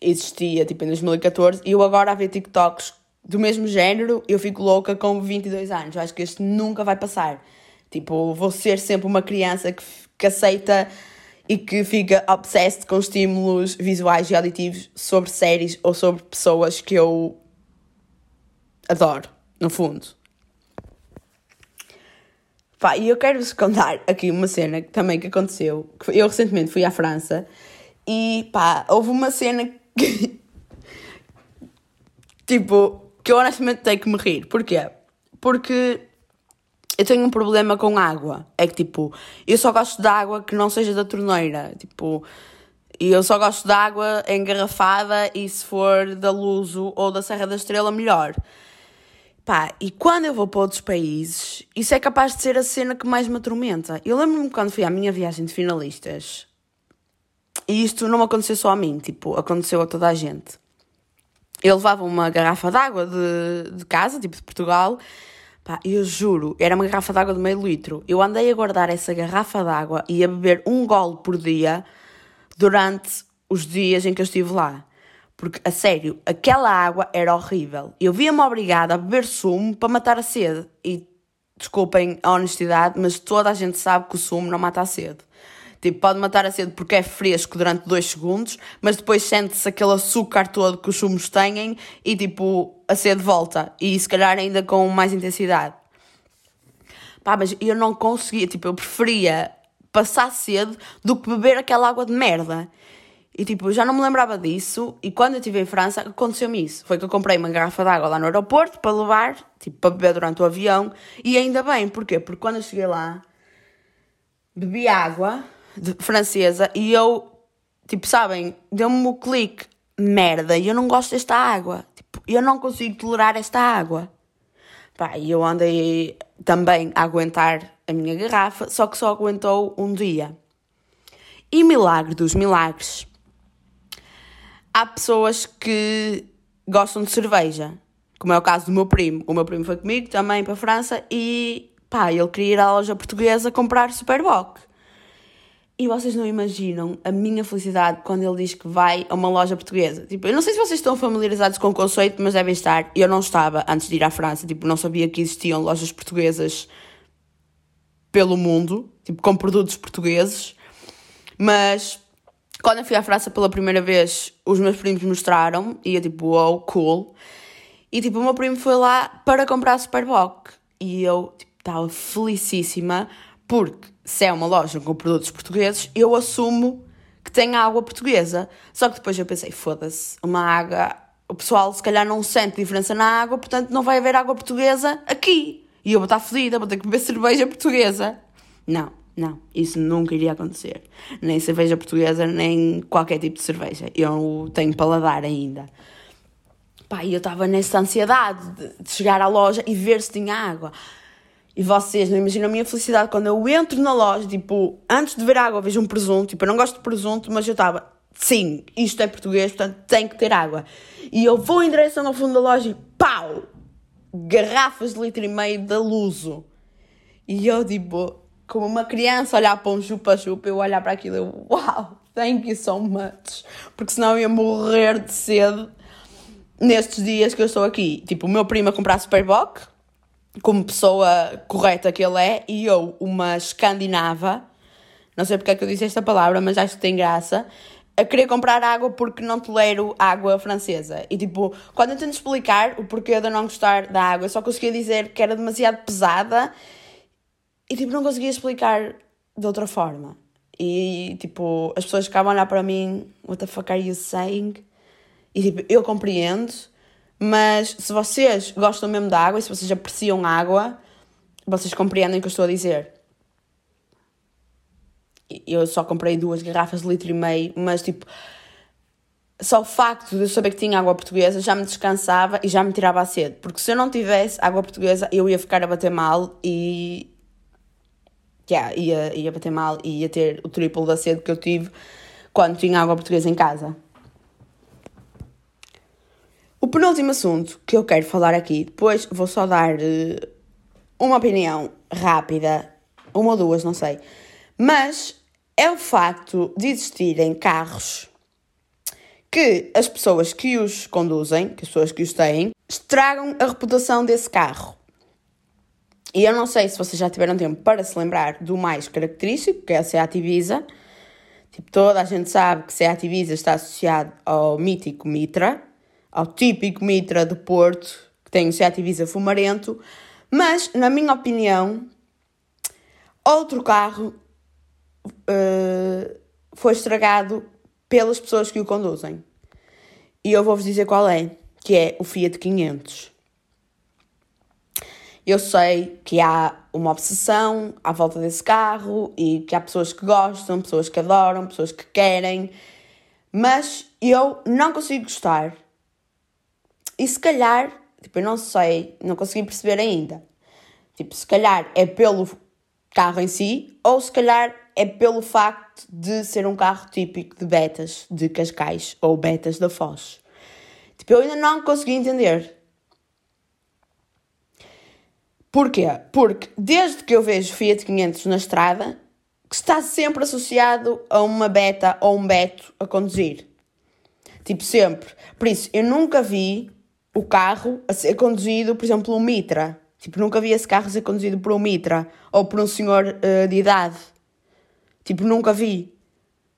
existia tipo em 2014 e eu agora a ver TikToks do mesmo género, eu fico louca com 22 anos. Eu acho que este nunca vai passar. Tipo, vou ser sempre uma criança que, que aceita e que fica obsessed com estímulos visuais e auditivos sobre séries ou sobre pessoas que eu adoro, no fundo. Pá, e eu quero-vos contar aqui uma cena também que aconteceu. Eu recentemente fui à França e pá, houve uma cena tipo, que eu honestamente tenho que me rir. Porquê? Porque eu tenho um problema com água. É que tipo, eu só gosto de água que não seja da torneira. Tipo, e eu só gosto de água engarrafada e se for da Luso ou da Serra da Estrela, melhor. Pá, e quando eu vou para outros países, isso é capaz de ser a cena que mais me atormenta. Eu lembro-me quando fui à minha viagem de finalistas, e isto não aconteceu só a mim, tipo, aconteceu a toda a gente. Eu levava uma garrafa d'água de, de casa, tipo de Portugal, pá, eu juro, era uma garrafa d'água de meio litro. Eu andei a guardar essa garrafa d'água e a beber um gole por dia durante os dias em que eu estive lá. Porque, a sério, aquela água era horrível. Eu via-me obrigada a beber sumo para matar a sede. E, desculpem a honestidade, mas toda a gente sabe que o sumo não mata a sede. Tipo, pode matar a sede porque é fresco durante dois segundos, mas depois sente-se aquele açúcar todo que os sumos têm e, tipo, a sede volta. E se calhar ainda com mais intensidade. Pá, mas eu não conseguia, tipo, eu preferia passar sede do que beber aquela água de merda. E tipo, eu já não me lembrava disso. E quando eu estive em França, aconteceu-me isso. Foi que eu comprei uma garrafa de água lá no aeroporto para levar, tipo, para beber durante o avião. E ainda bem, porquê? Porque quando eu cheguei lá, bebi água de, francesa e eu, tipo, sabem, deu-me o clique. Merda, eu não gosto desta água. Tipo, eu não consigo tolerar esta água. Pá, e eu andei também a aguentar a minha garrafa, só que só aguentou um dia. E milagre dos milagres há pessoas que gostam de cerveja, como é o caso do meu primo. O meu primo foi comigo também para a França e pá, ele queria ir à loja portuguesa comprar Superboc. E vocês não imaginam a minha felicidade quando ele diz que vai a uma loja portuguesa. Tipo, eu não sei se vocês estão familiarizados com o conceito, mas devem estar. Eu não estava antes de ir à França, tipo, não sabia que existiam lojas portuguesas pelo mundo, tipo, com produtos portugueses. Mas quando eu fui à França pela primeira vez, os meus primos mostraram e eu tipo, wow, cool. E tipo, o meu primo foi lá para comprar a Superboc. E eu tipo, estava felicíssima porque se é uma loja com produtos portugueses, eu assumo que tem água portuguesa. Só que depois eu pensei, foda-se, uma água. O pessoal se calhar não sente diferença na água, portanto não vai haver água portuguesa aqui. E eu vou estar fodida, vou ter que beber cerveja portuguesa. Não. Não, isso nunca iria acontecer. Nem cerveja portuguesa, nem qualquer tipo de cerveja. Eu tenho paladar ainda. Pá, e eu estava nessa ansiedade de chegar à loja e ver se tinha água. E vocês não imaginam a minha felicidade quando eu entro na loja, tipo, antes de ver água, vejo um presunto. Tipo, eu não gosto de presunto, mas eu estava, sim, isto é português, portanto tem que ter água. E eu vou em direção ao fundo da loja e pau! Garrafas de litro e meio da Luso. E eu, tipo, como uma criança olhar para um chupa-chupa, eu olhar para aquilo e eu, uau, thank you so much. Porque senão eu ia morrer de sede nestes dias que eu estou aqui. Tipo, o meu primo a comprar Superboc, como pessoa correta que ele é, e eu, uma escandinava, não sei porque é que eu disse esta palavra, mas acho que tem graça, a querer comprar água porque não tolero água francesa. E tipo, quando eu tento explicar o porquê de eu não gostar da água, só conseguia dizer que era demasiado pesada e tipo, não conseguia explicar de outra forma. E tipo, as pessoas ficavam a olhar para mim, what the fuck are you saying? E tipo, eu compreendo, mas se vocês gostam mesmo da água e se vocês apreciam água, vocês compreendem o que eu estou a dizer. Eu só comprei duas garrafas de litro e meio, mas tipo, só o facto de eu saber que tinha água portuguesa já me descansava e já me tirava a sede. Porque se eu não tivesse água portuguesa, eu ia ficar a bater mal e. Yeah, ia, ia bater mal e ia ter o triplo da sede que eu tive quando tinha água portuguesa em casa. O penúltimo assunto que eu quero falar aqui, depois vou só dar uh, uma opinião rápida, uma ou duas, não sei, mas é o facto de existirem carros que as pessoas que os conduzem, que as pessoas que os têm, estragam a reputação desse carro. E eu não sei se vocês já tiveram tempo para se lembrar do mais característico, que é a Seat Ibiza. Tipo, toda a gente sabe que Seat Ibiza está associado ao mítico Mitra, ao típico Mitra do Porto, que tem o Seat Ibiza fumarento. Mas, na minha opinião, outro carro uh, foi estragado pelas pessoas que o conduzem. E eu vou-vos dizer qual é, que é o Fiat 500. Eu sei que há uma obsessão à volta desse carro e que há pessoas que gostam, pessoas que adoram, pessoas que querem, mas eu não consigo gostar. E se calhar, tipo, eu não sei, não consegui perceber ainda. Tipo, se calhar é pelo carro em si, ou se calhar é pelo facto de ser um carro típico de betas de Cascais ou betas da Foz. Tipo, eu ainda não consegui entender. Porquê? Porque desde que eu vejo Fiat 500 na estrada, que está sempre associado a uma beta ou um beto a conduzir. Tipo, sempre. Por isso, eu nunca vi o carro a ser conduzido, por exemplo, um Mitra. Tipo, nunca vi esse carro ser conduzido por um Mitra ou por um senhor uh, de idade. Tipo, nunca vi.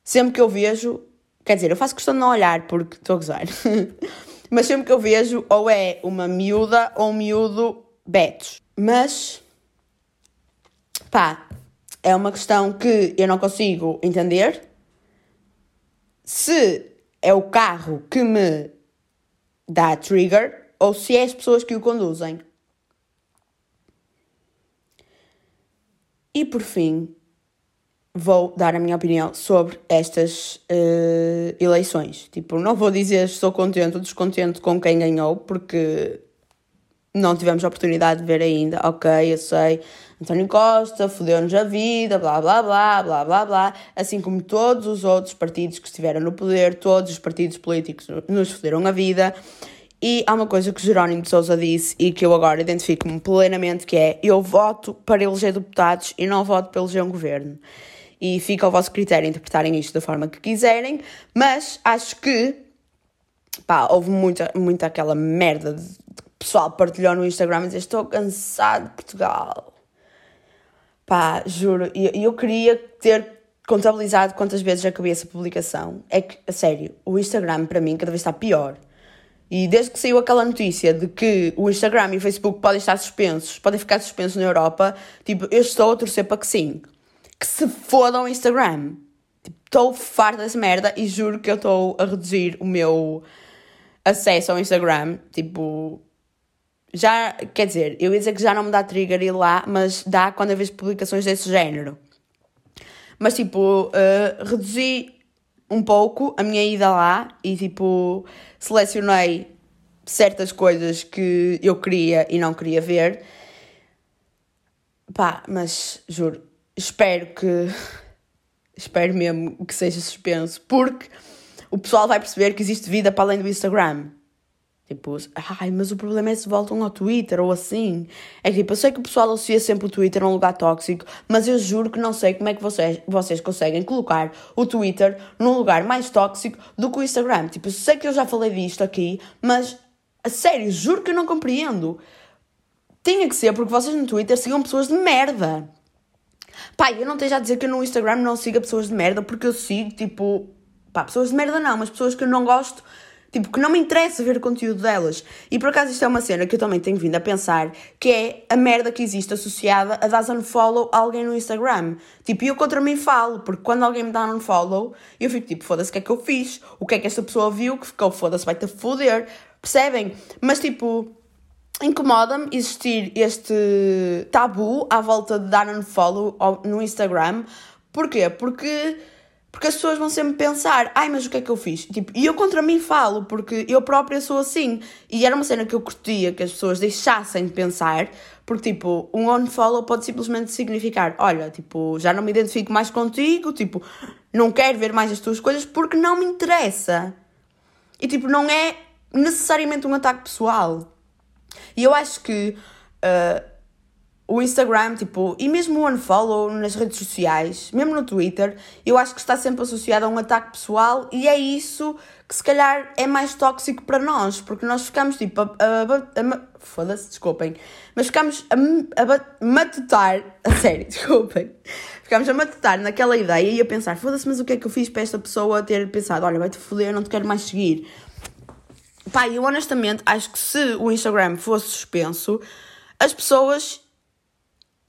Sempre que eu vejo, quer dizer, eu faço questão de não olhar porque estou a gozar. Mas sempre que eu vejo, ou é uma miúda ou um miúdo betos. Mas, pá, é uma questão que eu não consigo entender. Se é o carro que me dá trigger ou se é as pessoas que o conduzem. E por fim, vou dar a minha opinião sobre estas uh, eleições. Tipo, não vou dizer estou contente ou descontente com quem ganhou, porque não tivemos a oportunidade de ver ainda. Ok, eu sei, António Costa fodeu-nos a vida, blá blá blá, blá blá blá, assim como todos os outros partidos que estiveram no poder, todos os partidos políticos nos foderam a vida. E há uma coisa que Jerónimo de Sousa disse e que eu agora identifico-me plenamente, que é eu voto para eleger deputados e não voto para eleger um governo. E fica ao vosso critério interpretarem isto da forma que quiserem, mas acho que pá, houve muita, muita aquela merda de pessoal partilhou no Instagram e dizer estou cansado de Portugal. Pá, juro, e eu, eu queria ter contabilizado quantas vezes acabei essa publicação. É que, a sério, o Instagram para mim cada vez está pior. E desde que saiu aquela notícia de que o Instagram e o Facebook podem estar suspensos, podem ficar suspensos na Europa, tipo, eu estou a torcer para que sim. Que se fodam o Instagram. Tipo, estou farta dessa merda e juro que eu estou a reduzir o meu acesso ao Instagram. Tipo, já, quer dizer, eu ia dizer que já não me dá trigger ir lá, mas dá quando eu vejo publicações desse género. Mas, tipo, uh, reduzi um pouco a minha ida lá e, tipo, selecionei certas coisas que eu queria e não queria ver. Pá, mas juro, espero que. espero mesmo que seja suspenso, porque o pessoal vai perceber que existe vida para além do Instagram. Tipo, ai, mas o problema é se voltam ao Twitter ou assim. É que tipo, eu sei que o pessoal associa sempre o Twitter a um lugar tóxico, mas eu juro que não sei como é que vocês, vocês conseguem colocar o Twitter num lugar mais tóxico do que o Instagram. Tipo, eu sei que eu já falei disto aqui, mas a sério, juro que eu não compreendo. Tinha que ser porque vocês no Twitter sigam pessoas de merda. Pai, eu não esteja a dizer que eu no Instagram não siga pessoas de merda, porque eu sigo, tipo, pá, pessoas de merda não, mas pessoas que eu não gosto Tipo, que não me interessa ver o conteúdo delas. E por acaso isto é uma cena que eu também tenho vindo a pensar, que é a merda que existe associada a dar unfollow a alguém no Instagram. Tipo, eu contra mim falo, porque quando alguém me dá unfollow, eu fico tipo, foda-se, o que é que eu fiz? O que é que esta pessoa viu que ficou, foda-se, vai-te foder. Percebem? Mas tipo, incomoda-me existir este tabu à volta de dar unfollow no Instagram. Porquê? Porque porque as pessoas vão sempre pensar, ai, mas o que é que eu fiz? Tipo, e eu contra mim falo, porque eu própria sou assim. E era uma cena que eu curtia que as pessoas deixassem de pensar, porque, tipo, um unfollow pode simplesmente significar, olha, tipo, já não me identifico mais contigo, tipo, não quero ver mais as tuas coisas porque não me interessa. E, tipo, não é necessariamente um ataque pessoal. E eu acho que. Uh, o Instagram, tipo, e mesmo o unfollow nas redes sociais, mesmo no Twitter, eu acho que está sempre associado a um ataque pessoal e é isso que se calhar é mais tóxico para nós, porque nós ficamos tipo a, a, a, foda-se, desculpem, mas ficamos a, a, matutar, a sério, desculpem, ficamos a matutar naquela ideia e a pensar, foda-se, mas o que é que eu fiz para esta pessoa ter pensado, olha, vai-te foder, não te quero mais seguir. Pá, eu honestamente acho que se o Instagram fosse suspenso, as pessoas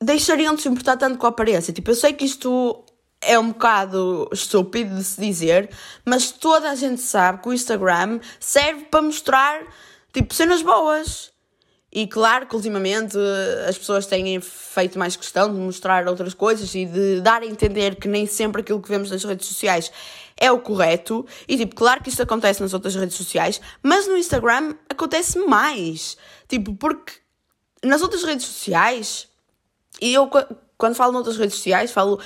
deixariam de se importar tanto com a aparência. Tipo, eu sei que isto é um bocado estúpido de se dizer, mas toda a gente sabe que o Instagram serve para mostrar, tipo, cenas boas. E claro que ultimamente as pessoas têm feito mais questão de mostrar outras coisas e de dar a entender que nem sempre aquilo que vemos nas redes sociais é o correto. E tipo, claro que isto acontece nas outras redes sociais, mas no Instagram acontece mais. Tipo, porque nas outras redes sociais e eu, quando falo noutras redes sociais, falo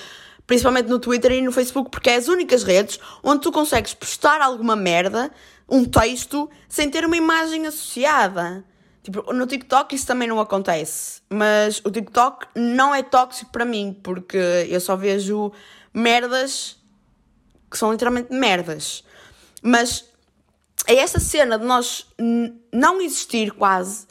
principalmente no Twitter e no Facebook, porque é as únicas redes onde tu consegues postar alguma merda, um texto, sem ter uma imagem associada. Tipo, no TikTok isso também não acontece. Mas o TikTok não é tóxico para mim, porque eu só vejo merdas que são literalmente merdas. Mas é essa cena de nós não existir quase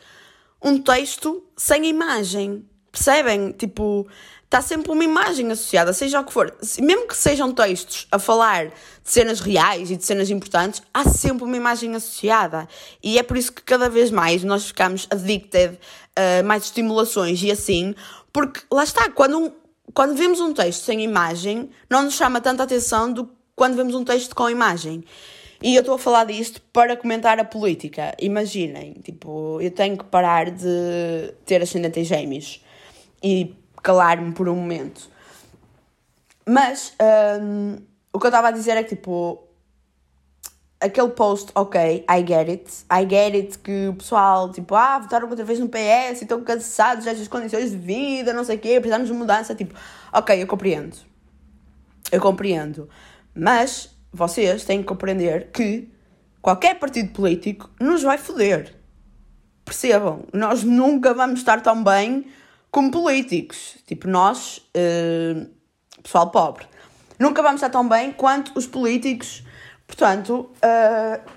um texto sem imagem. Percebem? Tipo, está sempre uma imagem associada, seja o que for. Mesmo que sejam textos a falar de cenas reais e de cenas importantes, há sempre uma imagem associada. E é por isso que cada vez mais nós ficamos addicted a mais estimulações e assim, porque lá está, quando, um, quando vemos um texto sem imagem, não nos chama tanta atenção do que quando vemos um texto com imagem. E eu estou a falar disto para comentar a política. Imaginem, tipo, eu tenho que parar de ter ascendente em gêmeos e calar-me por um momento. Mas um, o que eu estava a dizer é que tipo aquele post, ok, I get it, I get it, que o pessoal, tipo, ah, votaram outra vez no PS e estão cansados destas condições de vida, não sei o quê, precisamos de mudança, tipo, ok, eu compreendo, eu compreendo, mas vocês têm que compreender que qualquer partido político nos vai foder, percebam, nós nunca vamos estar tão bem como políticos, tipo nós, uh, pessoal pobre. Nunca vamos estar tão bem quanto os políticos, portanto, uh,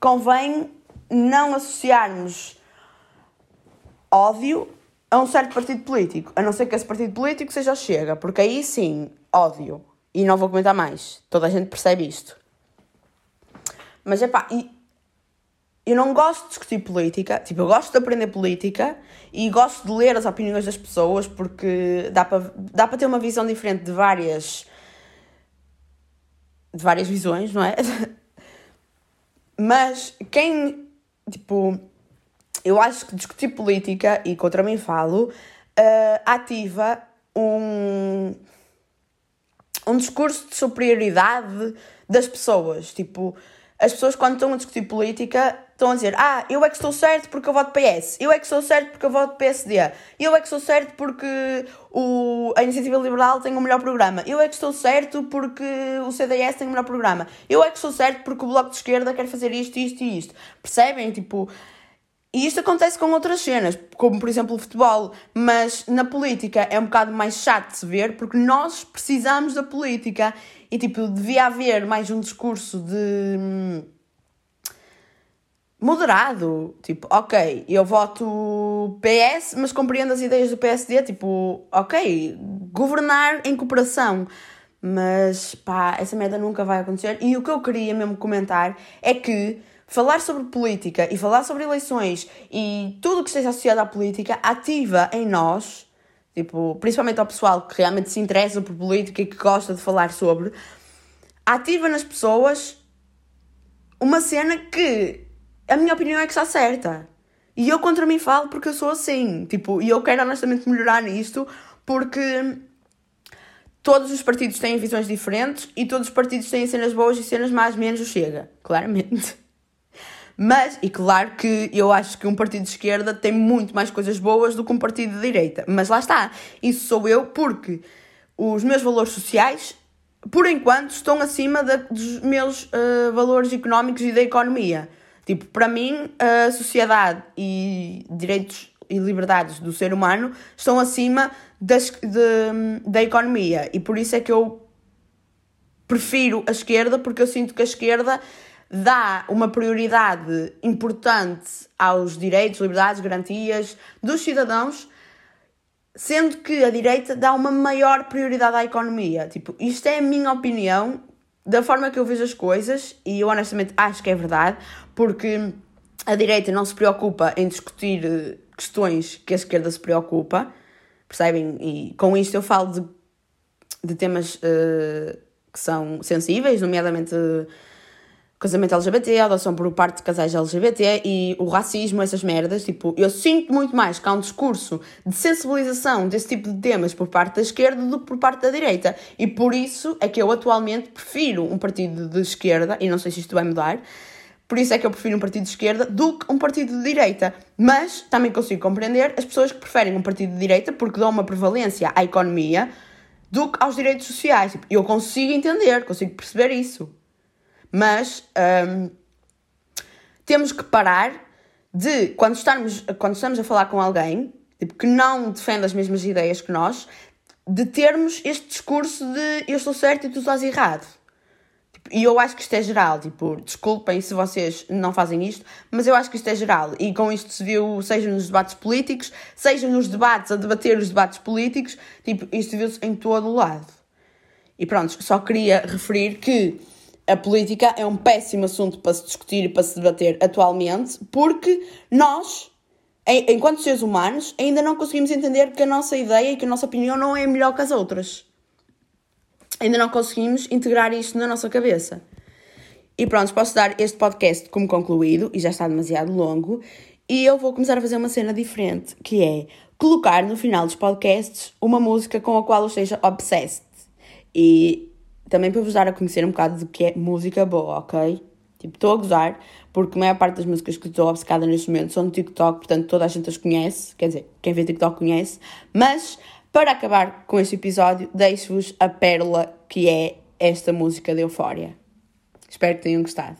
convém não associarmos ódio a um certo partido político, a não ser que esse partido político seja o Chega, porque aí sim, ódio. E não vou comentar mais, toda a gente percebe isto. Mas é pá, eu não gosto de discutir política, tipo, eu gosto de aprender política e gosto de ler as opiniões das pessoas porque dá para dá para ter uma visão diferente de várias de várias visões, não é? Mas quem, tipo, eu acho que discutir política, e contra mim falo, uh, ativa um, um discurso de superioridade das pessoas. Tipo, as pessoas quando estão a discutir política estão a dizer ah, eu é que estou certo porque eu voto PS, eu é que estou certo porque eu voto PSD, eu é que estou certo porque o, a Iniciativa Liberal tem o melhor programa, eu é que estou certo porque o CDS tem o melhor programa, eu é que estou certo porque o Bloco de Esquerda quer fazer isto, isto e isto. Percebem? Tipo, e isto acontece com outras cenas, como por exemplo o futebol, mas na política é um bocado mais chato de se ver porque nós precisamos da política e tipo, devia haver mais um discurso de hum, moderado, tipo, ok, eu voto PS, mas compreendo as ideias do PSD, tipo, ok, governar em cooperação. Mas pá, essa merda nunca vai acontecer. E o que eu queria mesmo comentar é que falar sobre política e falar sobre eleições e tudo o que esteja associado à política ativa em nós, tipo, principalmente ao pessoal que realmente se interessa por política e que gosta de falar sobre, ativa nas pessoas uma cena que a minha opinião é que está certa. E eu contra mim falo porque eu sou assim, tipo, e eu quero honestamente melhorar nisto porque todos os partidos têm visões diferentes e todos os partidos têm cenas boas e cenas mais menos o chega, claramente. Mas, e claro que eu acho que um partido de esquerda tem muito mais coisas boas do que um partido de direita. Mas lá está, isso sou eu porque os meus valores sociais, por enquanto, estão acima de, dos meus uh, valores económicos e da economia. Tipo, para mim, a sociedade e direitos e liberdades do ser humano estão acima das, de, da economia. E por isso é que eu prefiro a esquerda, porque eu sinto que a esquerda dá uma prioridade importante aos direitos, liberdades, garantias dos cidadãos, sendo que a direita dá uma maior prioridade à economia. Tipo, isto é a minha opinião, da forma que eu vejo as coisas, e eu honestamente acho que é verdade, porque a direita não se preocupa em discutir eh, questões que a esquerda se preocupa, percebem? E com isto eu falo de, de temas uh, que são sensíveis, nomeadamente. Uh, casamento LGBT, adoção por parte de casais LGBT e o racismo, essas merdas. Tipo, eu sinto muito mais que há um discurso de sensibilização desse tipo de temas por parte da esquerda do que por parte da direita. E por isso é que eu atualmente prefiro um partido de esquerda, e não sei se isto vai mudar, por isso é que eu prefiro um partido de esquerda do que um partido de direita. Mas também consigo compreender as pessoas que preferem um partido de direita porque dão uma prevalência à economia do que aos direitos sociais. Tipo, eu consigo entender, consigo perceber isso mas um, temos que parar de, quando estamos, quando estamos a falar com alguém tipo, que não defende as mesmas ideias que nós, de termos este discurso de eu estou certo e tu estás errado. E eu acho que isto é geral, tipo, desculpem se vocês não fazem isto, mas eu acho que isto é geral. E com isto se viu, seja nos debates políticos, seja nos debates, a debater os debates políticos, tipo, isto viu-se em todo o lado. E pronto, só queria referir que a política é um péssimo assunto para se discutir e para se debater atualmente, porque nós, enquanto seres humanos, ainda não conseguimos entender que a nossa ideia e que a nossa opinião não é melhor que as outras. Ainda não conseguimos integrar isto na nossa cabeça. E pronto, posso dar este podcast como concluído, e já está demasiado longo, e eu vou começar a fazer uma cena diferente, que é colocar no final dos podcasts uma música com a qual eu esteja obsessed. E também para vos dar a conhecer um bocado do que é música boa, ok? Tipo, estou a gozar, porque a maior parte das músicas que estou obcecada neste momento são no TikTok, portanto toda a gente as conhece, quer dizer, quem vê TikTok conhece, mas para acabar com este episódio, deixo-vos a pérola que é esta música de Eufória. Espero que tenham gostado.